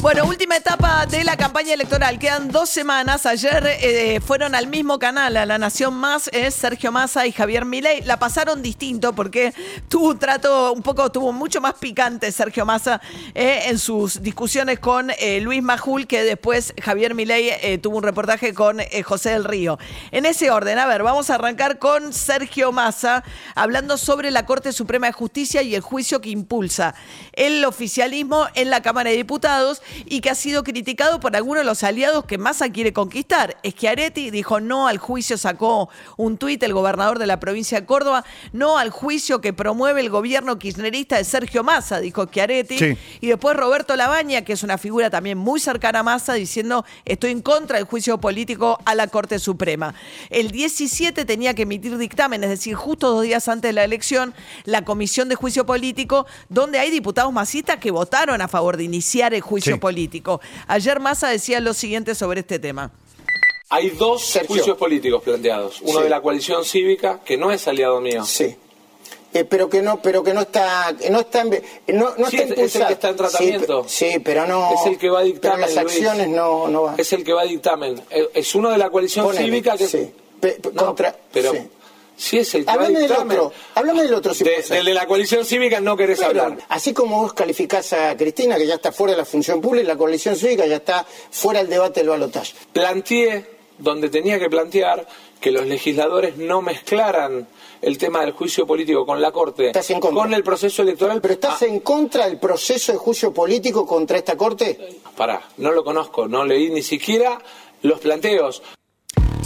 Bueno, última etapa de la campaña electoral. Quedan dos semanas. Ayer eh, fueron al mismo canal, a La Nación Más, es Sergio Massa y Javier Milei. La pasaron distinto porque tuvo un trato un poco, tuvo mucho más picante Sergio Massa eh, en sus discusiones con eh, Luis Majul, que después Javier Milei tuvo un reportaje con José del Río. En ese orden, a ver, vamos a arrancar con Sergio Massa, hablando sobre la Corte Suprema de Justicia y el juicio que impulsa el oficialismo en la Cámara de Diputados y que ha sido criticado por algunos de los aliados que Massa quiere conquistar. Schiaretti dijo no al juicio, sacó un tuit el gobernador de la provincia de Córdoba, no al juicio que promueve el gobierno kirchnerista de Sergio Massa, dijo Schiaretti. Y después Roberto Labaña, que es una figura también muy cercana a Massa, diciendo estoy en contra del juicio político a la Corte Suprema. El 17 tenía que emitir dictamen, es decir, justo dos días antes de la elección, la Comisión de Juicio Político, donde hay diputados masistas que votaron a favor de iniciar el juicio político. Ayer Massa decía lo siguiente sobre este tema. Hay dos juicios políticos planteados. Uno de la coalición cívica, que no es aliado mío. Sí. Eh, pero que no pero que no está no está en, no, no está es, el que está en tratamiento sí, pero no es el que va a dictamen las acciones no no van. es el que va a dictamen eh, es uno de la coalición cívica que sí. contra pero Sí, es el que Háblame del otro. Háblame del otro. Si de la coalición cívica no querés hablar. Así como vos calificás a Cristina, que ya está fuera de la función pública, la coalición cívica ya está fuera del debate del balotaje. Planteé, donde tenía que plantear, que los legisladores no mezclaran el tema del juicio político con la Corte, ¿Estás en contra? con el proceso electoral. ¿Pero estás ah. en contra del proceso de juicio político contra esta Corte? Pará, no lo conozco, no leí ni siquiera los planteos.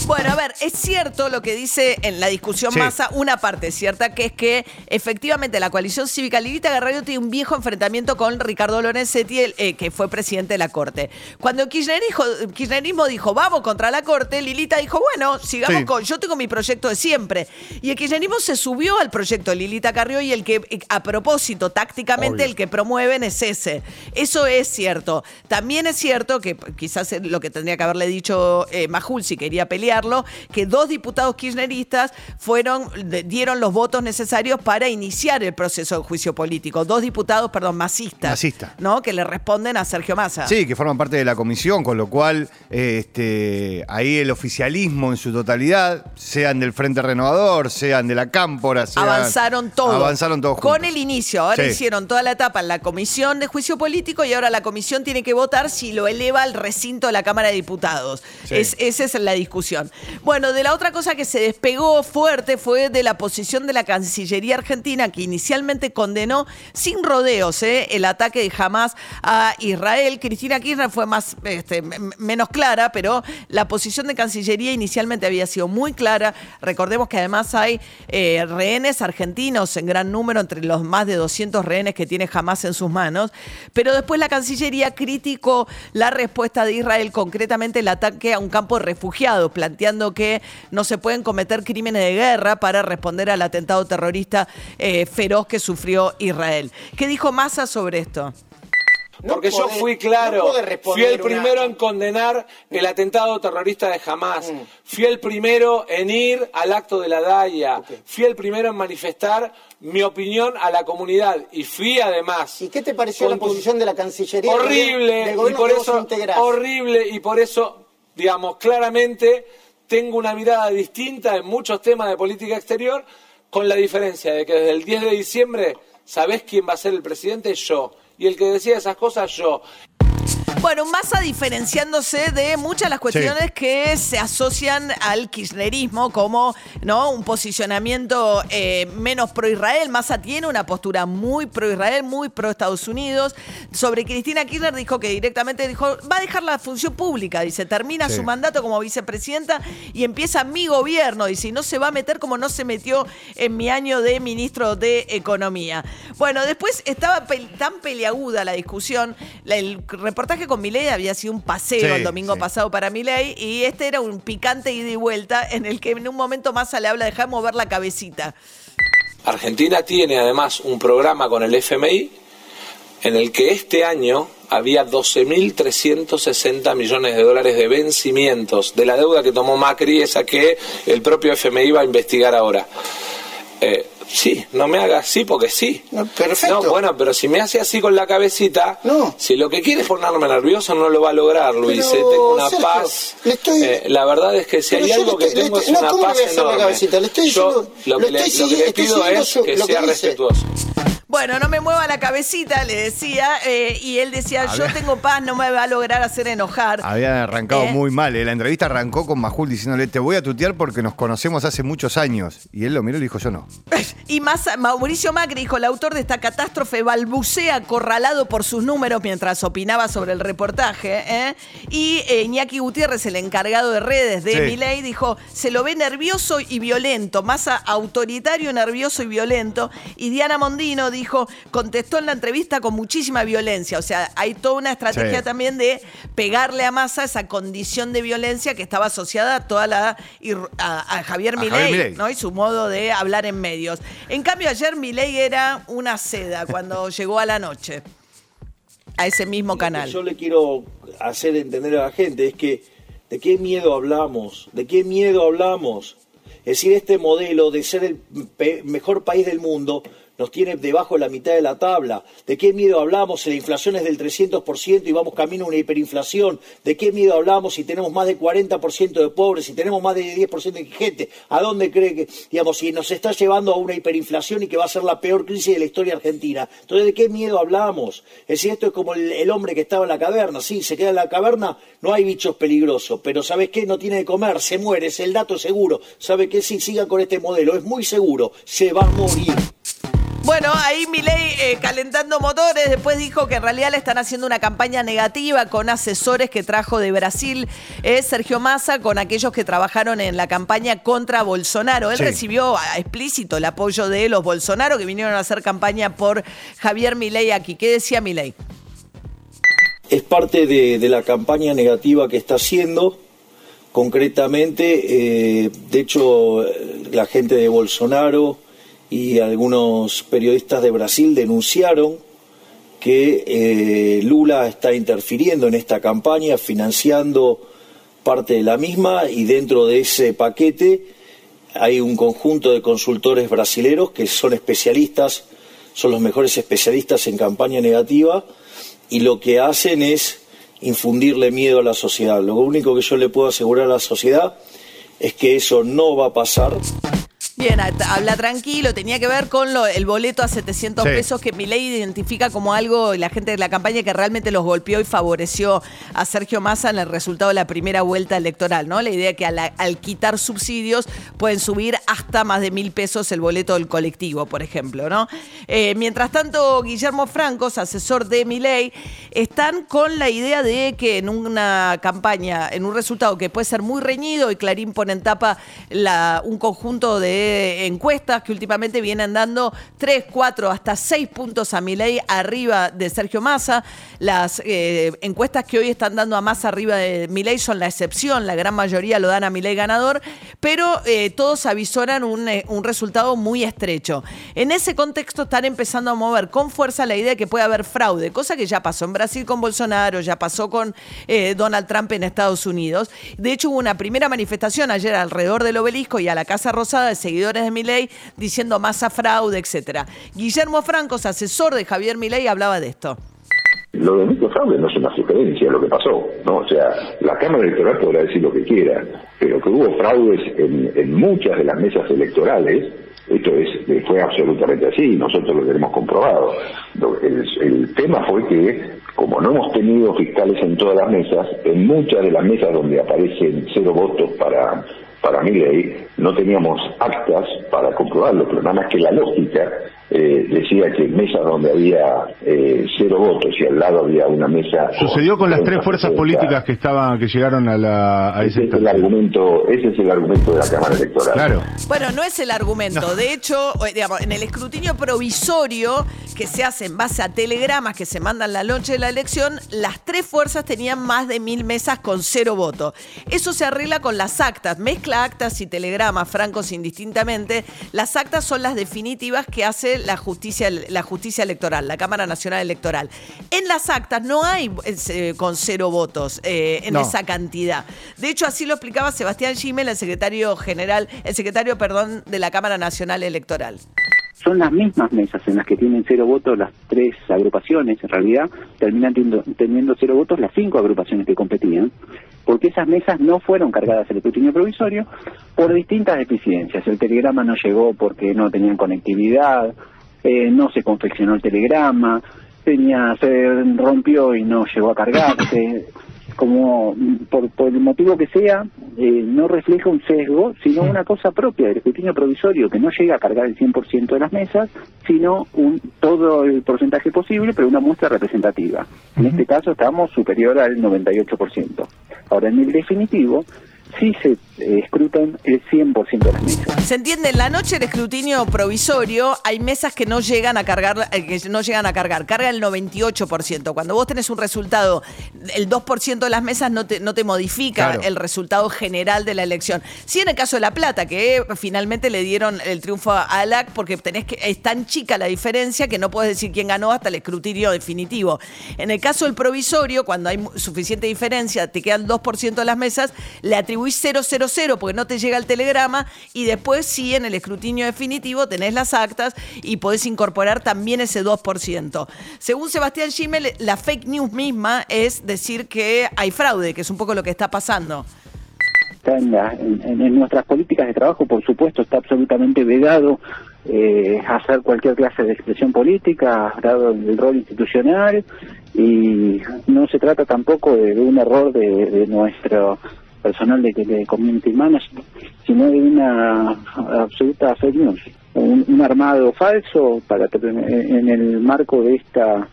Bueno, a ver, es cierto lo que dice en la discusión Massa, una parte cierta, que es que efectivamente la coalición cívica Lilita Guerrero tiene un viejo enfrentamiento con Ricardo Lorenzetti, eh, que fue presidente de la Corte. Cuando Kirchnerismo, Kirchnerismo dijo, vamos contra la Corte, Lilita dijo, bueno, sigamos con, yo tengo mi proyecto de siempre. Y el Kirchnerismo se subió al proyecto Lilita Carrió y el que, a propósito, tácticamente, el que promueven es ese. Eso es cierto. También es cierto que quizás lo que tendría que haberle dicho eh, Majul si quería pelear que dos diputados kirchneristas fueron, dieron los votos necesarios para iniciar el proceso de juicio político. Dos diputados, perdón, masistas. ¿No? Que le responden a Sergio Massa. Sí, que forman parte de la comisión, con lo cual este, ahí el oficialismo en su totalidad, sean del Frente Renovador, sean de la Cámpora, avanzaron todos. Avanzaron todos Con el inicio. Ahora hicieron toda la etapa en la comisión de juicio político y ahora la comisión tiene que votar si lo eleva al recinto de la Cámara de Diputados. Es, esa es la discusión. Bueno, de la otra cosa que se despegó fuerte fue de la posición de la Cancillería Argentina, que inicialmente condenó sin rodeos ¿eh? el ataque de Hamas a Israel. Cristina Kirchner fue más, este, menos clara, pero la posición de Cancillería inicialmente había sido muy clara. Recordemos que además hay eh, rehenes argentinos en gran número, entre los más de 200 rehenes que tiene Hamas en sus manos. Pero después la Cancillería criticó la respuesta de Israel, concretamente el ataque a un campo de refugiados planteando que no se pueden cometer crímenes de guerra para responder al atentado terrorista eh, feroz que sufrió Israel. ¿Qué dijo Massa sobre esto? Porque yo fui claro, fui el primero en condenar el atentado terrorista de Hamas, mm. fui el primero en ir al acto de la DAIA, fui el primero en manifestar mi opinión a la comunidad y fui además. ¿Y qué te pareció la posición de la Cancillería? Horrible, y por eso, horrible y por eso, digamos, claramente tengo una mirada distinta en muchos temas de política exterior, con la diferencia de que desde el 10 de diciembre sabés quién va a ser el presidente, yo. Y el que decía esas cosas, yo. Bueno, Massa diferenciándose de muchas de las cuestiones que se asocian al kirchnerismo como ¿no? un posicionamiento eh, menos pro-Israel. Massa tiene una postura muy pro-Israel, muy pro-Estados Unidos. Sobre Cristina Kirchner dijo que directamente dijo, va a dejar la función pública, dice, termina su mandato como vicepresidenta y empieza mi gobierno, dice, y no se va a meter como no se metió en mi año de ministro de Economía. Bueno, después estaba tan peleaguda la discusión, el reportaje con Milei había sido un paseo Sí, el domingo sí. pasado para Milei y este era un picante ida y vuelta en el que en un momento Massa le habla, dejar mover la cabecita. Argentina tiene además un programa con el FMI en el que este año había 12.360 millones de dólares de vencimientos de la deuda que tomó Macri, esa que el propio FMI va a investigar ahora. Eh, sí, no me haga así porque sí. No, perfecto. No, bueno, pero si me hace así con la cabecita, No. si lo que quiere es ponerme nervioso no lo va a lograr, Luis. Pero, eh, tengo una Sergio, paz. le estoy- Eh, la verdad es que si hay le algo que estoy- le tengo es no, una ¿cómo le paz a hacer la enorme. cabecita? Le estoy Yo diciendo- lo que le, lo que le pido es que sea respetuoso. Bueno, no me mueva la cabecita, le decía, eh, y él decía, yo tengo paz, no me va a lograr hacer enojar. Había arrancado ¿Eh? muy mal. eh. La entrevista arrancó con Majul diciéndole, te voy a tutear porque nos conocemos hace muchos años. Y él lo miró y le dijo, yo no. Y más, Mauricio Macri dijo, el autor de esta catástrofe balbucea acorralado por sus números mientras opinaba sobre el reportaje. ¿eh? Y Iñaki Gutiérrez, el encargado de redes de Sí. Dijo, se lo ve nervioso y violento, más autoritario, nervioso y violento. Y Diana Mondino dijo, contestó en la entrevista con muchísima violencia. O sea, hay toda una estrategia Sí. también de pegarle a Massa esa condición de violencia que estaba asociada a toda la a, a Javier Milei. ¿no? y su modo de hablar en medios. En cambio, ayer Milei era una seda cuando llegó a la noche a ese mismo Lo que canal. yo le quiero hacer entender a la gente es que de qué miedo hablamos, de qué miedo hablamos. Es decir, este modelo de ser el mejor país del mundo nos tiene debajo de la mitad de la tabla. ¿De qué miedo hablamos si la inflación es del 300% y vamos camino a una hiperinflación? ¿De qué miedo hablamos si tenemos más del 40% de pobres, si tenemos más del 10% de gente? ¿A dónde cree que, digamos, si nos está llevando a una hiperinflación y que va a ser la peor crisis de la historia argentina? Entonces, ¿de qué miedo hablamos? Es decir, esto es como el, hombre que estaba en la caverna. Sí, se queda en la caverna, no hay bichos peligrosos, pero ¿sabes qué? No tiene de comer, se muere, es el dato seguro. ¿Sabe qué? Si sigan con este modelo, es muy seguro, se va a morir. Bueno, ahí Milei eh, calentando motores, después dijo que en realidad le están haciendo una campaña negativa con asesores que trajo de Brasil eh, Sergio Massa, con aquellos que trabajaron en la campaña contra Bolsonaro. Él Sí. recibió a- explícito el apoyo de los Bolsonaro que vinieron a hacer campaña por Javier Milei aquí. ¿Qué decía Milei? es parte de, de la campaña negativa que está haciendo. Concretamente, eh, de hecho, eh, la gente de Bolsonaro y algunos periodistas de Brasil denunciaron que eh, Lula está interfiriendo en esta campaña, financiando parte de la misma y dentro de ese paquete hay un conjunto de consultores brasileros que son especialistas, son los mejores especialistas en campaña negativa y lo que hacen es infundirle miedo a la sociedad. Lo único que yo le puedo asegurar a la sociedad es que eso no va a pasar. Bien, habla tranquilo, tenía que ver con lo- el boleto a 700 Sí. pesos que Milei identifica como algo, la gente de la campaña que realmente los golpeó y favoreció a Sergio Massa en el resultado de la primera vuelta electoral, ¿no? La idea que al, al quitar subsidios pueden subir hasta más de mil pesos el boleto del colectivo, por ejemplo, ¿no? Eh, mientras tanto, Guillermo Francos, asesor de Milei, están con la idea de que en una campaña, en un resultado que puede ser muy reñido, y Clarín pone en tapa la- un conjunto de encuestas que últimamente vienen dando 3, 4, hasta 6 puntos a Milei arriba de Sergio Massa. Las eh, encuestas que hoy están dando a Massa arriba de Milei son la excepción, la gran mayoría lo dan a Milei ganador, pero eh, todos avisoran un, eh, resultado muy estrecho. En ese contexto están empezando a mover con fuerza la idea de que puede haber fraude, cosa que ya pasó en Brasil con Bolsonaro, ya pasó con eh, Donald Trump en Estados Unidos. De hecho, hubo una primera manifestación ayer alrededor del obelisco y a la Casa Rosada de seguidores de Milei diciendo masa fraude, etcétera. Guillermo Francos, asesor de Javier Milei, hablaba de esto. Lo de microfraude no es una sugerencia, lo que pasó, ¿no? O sea, la Cámara Electoral podrá decir lo que quiera, pero que hubo fraudes en, muchas de las mesas electorales, esto es, fue absolutamente así, nosotros lo tenemos comprobado. El, el tema fue que, como no hemos tenido fiscales en todas las mesas, en muchas de las mesas donde aparecen cero votos para para mi ley, no teníamos actas para comprobarlo, pero nada más que la lógica eh, decía que en mesas donde había eh, cero votos y al lado había una mesa... Sucedió con las tres fuerzas políticas que estaban que llegaron a, la, a ese, ese es el argumento Ese es el argumento de la Cámara Electoral. Claro. Bueno, no es el argumento. De hecho, eh, digamos, en el escrutinio provisorio que se hace en base a telegramas que se mandan la noche de la elección, las tres fuerzas tenían más de mil mesas con cero votos. Eso se arregla con las actas. Mezcla actas y telegramas francos indistintamente. Las actas son las definitivas que hace la justicia, la justicia electoral, la Cámara Nacional Electoral. En las actas no hay eh, con cero votos eh, en No. esa cantidad. De hecho, así lo explicaba Sebastián Gimel, el secretario general, el secretario, perdón, de la Cámara Nacional Electoral. son las mismas mesas en las que tienen cero votos las tres agrupaciones, en realidad terminan teniendo, teniendo cero votos las cinco agrupaciones que competían, porque esas mesas no fueron cargadas al escrutinio provisorio por distintas deficiencias. El telegrama no llegó porque no tenían conectividad, eh, no se confeccionó el telegrama, tenía, se rompió y no llegó a cargarse. como mm, por, por el motivo que sea, eh, no refleja un sesgo, sino una cosa propia del escrutinio provisorio que no llega a cargar el 100% de las mesas, sino un, todo el porcentaje posible, pero una muestra representativa. En este caso estamos superior al 98%. Ahora, en el definitivo, sí se eh, escrutan el 100% de las mesas. Se entiende, en la noche del escrutinio provisorio hay mesas que no llegan a cargar, eh, que no llegan a cargar, carga el 98%. Cuando vos tenés un resultado, el 2% de las mesas no te, no te modifica Claro. el resultado general de la elección. Sí en el caso de La Plata, que finalmente le dieron el triunfo a ALAC porque tenés que, es tan chica la diferencia que no puedes decir quién ganó hasta el escrutinio definitivo. En el caso del provisorio, cuando hay suficiente diferencia, te quedan 2% de las mesas, le atribuís 000 porque no te llega el telegrama y después sí en el escrutinio definitivo tenés las actas y podés incorporar también ese 2%. Según Sebastián Schimmel, la fake news misma es decir que hay fraude, que es un poco lo que está pasando. está en, la- en- nuestras políticas de trabajo, por supuesto, está absolutamente vedado eh, hacer cualquier clase de expresión política, dado el rol institucional, y no se trata tampoco de, un error de nuestro personal de, de community management, sino de una absoluta fake un, un armado falso para en el marco de esta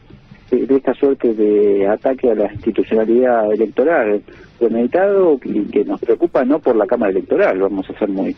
de, de esta suerte de ataque a la institucionalidad electoral premeditado y que nos preocupa no por la Cámara Electoral, vamos a ser muy,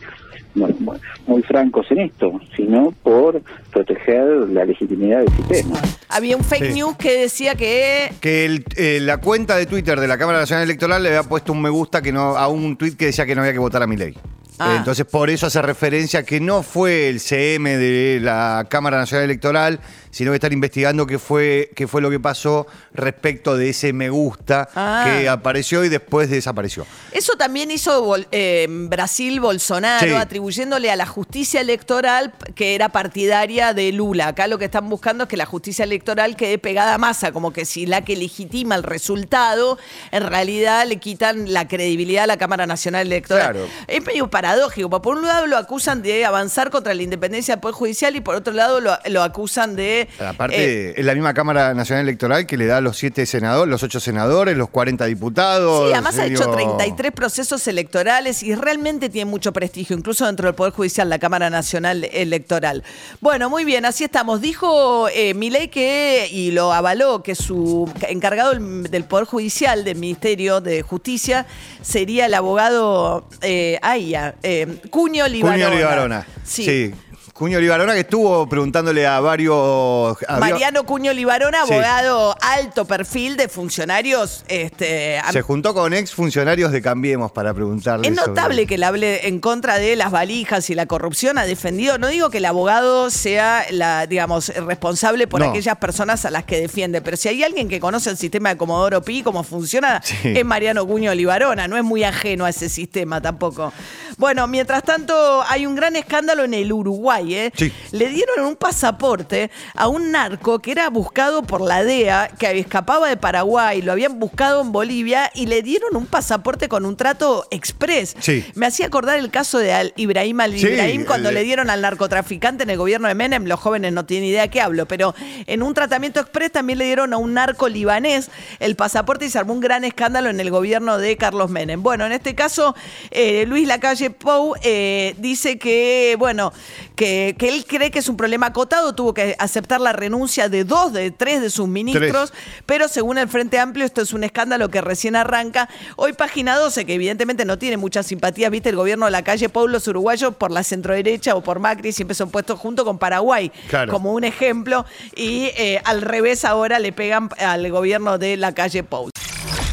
muy, francos en esto, sino por proteger la legitimidad del sistema. Había un fake Sí. news que decía que Que el- eh, la cuenta de Twitter de la Cámara Nacional Electoral le había puesto un me gusta que no, a un tuit que decía que no había que votar a mi ley. Ah. Entonces, por eso hace referencia que no fue el CM de la Cámara Nacional Electoral, sino que están investigando qué fue, qué fue lo que pasó respecto de ese me gusta Ah. que apareció y después desapareció. Eso también hizo Bol- eh, Brasil Bolsonaro, Sí. atribuyéndole a la justicia electoral que era partidaria de Lula. Acá lo que están buscando es que la justicia electoral quede pegada a masa, como que si la que legitima el resultado, en realidad le quitan la credibilidad a la Cámara Nacional Electoral. Claro. Es medio paradójico, porque por un lado lo acusan de avanzar contra la independencia del Poder Judicial y por otro lado lo, lo acusan de... Aparte, eh, es la misma Cámara Nacional Electoral que le da los siete senadores, los ocho senadores, los 40 diputados. Sí, además ha digo, hecho 33 procesos electorales y realmente tiene mucho prestigio, incluso dentro del Poder Judicial, la Cámara Nacional Electoral. Bueno, muy bien, así estamos. Dijo eh, Milei que, y lo avaló, que su encargado del, del Poder Judicial, del Ministerio de Justicia, sería el abogado eh, Aya, eh, Cuño Libarona. Cuño Libarona. Sí. Sí. Cuño Libarona que estuvo preguntándole a varios. a- Mariano Cuño Libarona, Sí. abogado alto perfil de funcionarios. Este, Se juntó con ex funcionarios de Cambiemos para preguntarle. Es sobre- notable que él hable en contra de las valijas y la corrupción. Ha defendido, no digo que el abogado sea la, digamos, responsable por No. aquellas personas a las que defiende, pero si hay alguien que conoce el sistema de Comodoro Pi, cómo funciona, Sí. es Mariano Cuño Libarona. No es muy ajeno a ese sistema tampoco. Bueno, mientras tanto, hay un gran escándalo en el Uruguay. ¿eh? Sí. Le dieron un pasaporte a un narco que era buscado por la DEA, que escapaba de Paraguay, lo habían buscado en Bolivia y le dieron un pasaporte con un trato express. Sí. Me hacía acordar el caso de Al Ibrahim al Sí, Ibrahim cuando el le dieron al narcotraficante en el gobierno de Menem. Los jóvenes no tienen idea de qué hablo, pero en un tratamiento express también le dieron a un narco libanés el pasaporte y se armó un gran escándalo en el gobierno de Carlos Menem. Bueno, en este caso, eh, Luis Lacalle calle Pou eh, dice que, bueno, que, que él cree que es un problema acotado, tuvo que aceptar la renuncia de dos de tres de sus ministros, pero según el Frente Amplio esto es un escándalo que recién arranca. Hoy página 12, que evidentemente no tiene mucha simpatía, viste, el gobierno de la calle Pou, los uruguayos por la centroderecha o por Macri siempre son puestos junto con Paraguay Claro. como un ejemplo y eh, al revés ahora le pegan al gobierno de la calle Pou.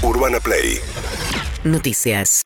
Urbana Play Noticias.